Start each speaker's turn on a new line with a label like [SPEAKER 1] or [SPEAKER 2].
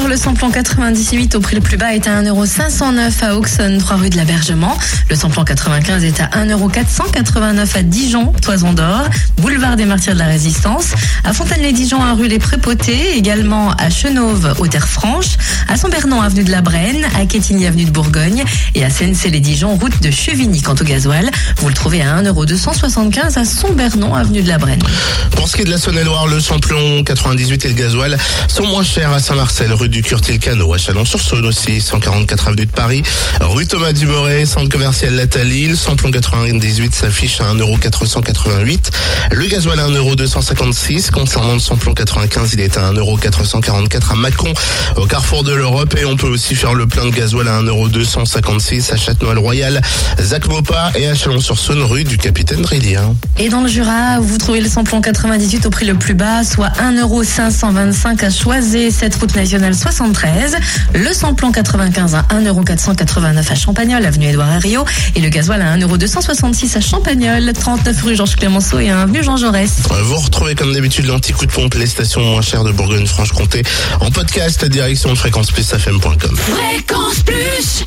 [SPEAKER 1] Le samplon 98 au prix le plus bas est à 1,509€ à Auxonne, 3 rue de l'Abergement. Le samplon 95 est à 1,489€ à Dijon, Toison d'Or, boulevard des Martyrs de la Résistance. À Fontaine-les-Dijon, à rue Les Prépotés, également à Chenauve, aux Terres Franches, à Saint-Bernon, avenue de la Brenne, à Quétigny, avenue de Bourgogne et à Sennecey-les-Dijon, route de Chevigny. Quant au gasoil, vous le trouvez à 1,275€ à Saint-Bernon, avenue de la Brenne.
[SPEAKER 2] Pour ce qui est de la Saône-et-Loire, le samplon 98 et le gasoil sont moins chers à Saint-Marcel, rue du Curtil-Cano, à Chalon-sur-Saône aussi, 144 avenue de Paris, rue Thomas Dumoret, centre commercial Lathalie, le samplon 98 s'affiche à 1,488€. Le gasoil à 1,256€. Concernant le samplon 95, il est à 1,444€ à Mâcon, au carrefour de l'Europe. Et on peut aussi faire le plein de gasoil à 1,256€ à Châtenois-le-Royal, Zac Mopa et à Chalon-sur-Saône, rue du Capitaine Dridien.
[SPEAKER 1] Et dans le Jura, vous trouvez le samplon 98 au prix le plus bas, soit 1,525€ à Choisy, cette route nationale 73. Le samplon 95 à 1,489€ à Champagnol, avenue Édouard Herriot. Et le gasoil à 1,266€ à Champagnol, 39 rue Georges Clémenceau et avenue Jean Jaurès.
[SPEAKER 2] Vous retrouvez comme d'habitude l'anti-coup de pompe, les stations moins chères de Bourgogne-Franche-Comté en podcast direction de fréquenceplusfm.com.
[SPEAKER 3] Fréquence Plus